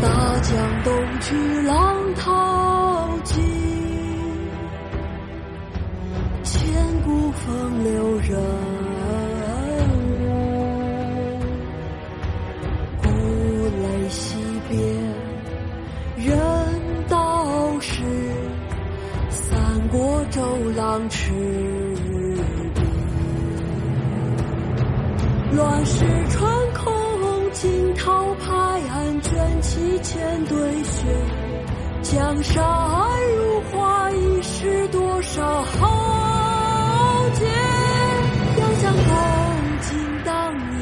大江东去浪淘尽，千古风流人物。故垒西边，人道是三国周郎赤壁。乱世穿，卷起千堆雪。江山如画，一时多少豪杰。遥想公瑾当年，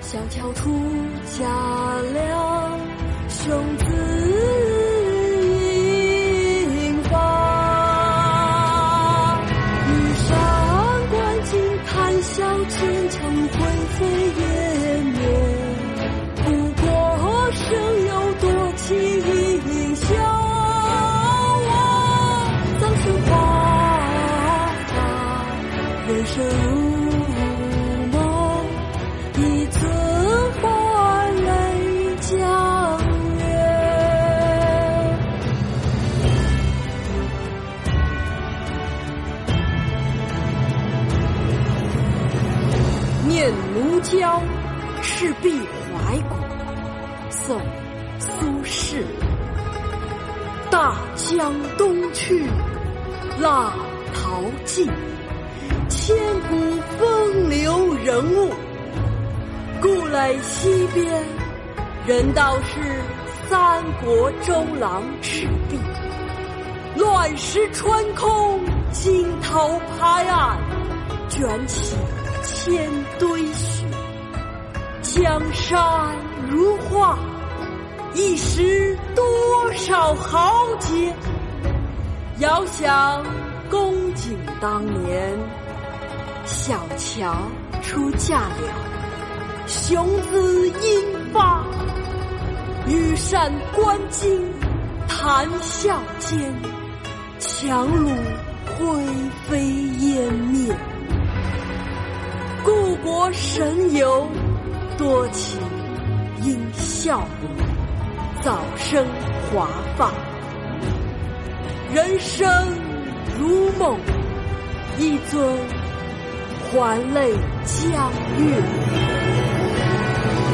小乔初嫁了，兄人生如梦，一寸还泪江月。念奴娇·赤壁怀古，宋·苏轼。大江东去，浪淘尽，千古风流人物。故垒西边，人道是三国周郎赤壁。乱石穿空，惊涛拍岸，卷起千堆雪。江山如画，一时多少豪杰。遥想公瑾当年，小乔出嫁了，雄姿英发。羽扇纶巾，谈笑间，樯橹灰飞烟灭。故国神游，多情应笑我，早生华发。人生如梦，一尊还酹江月。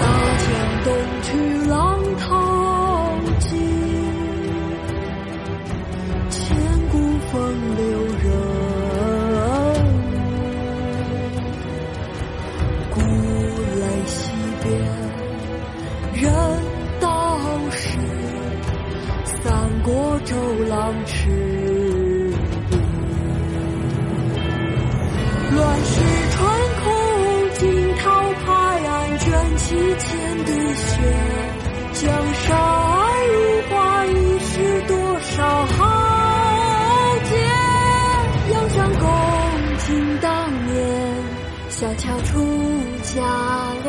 大江东去，浪淘尽，千古风流人物。故垒西边，人道是三国周郎赤千堆雪。江山如画，一时多少豪杰。遥想公瑾当年，小乔出嫁了，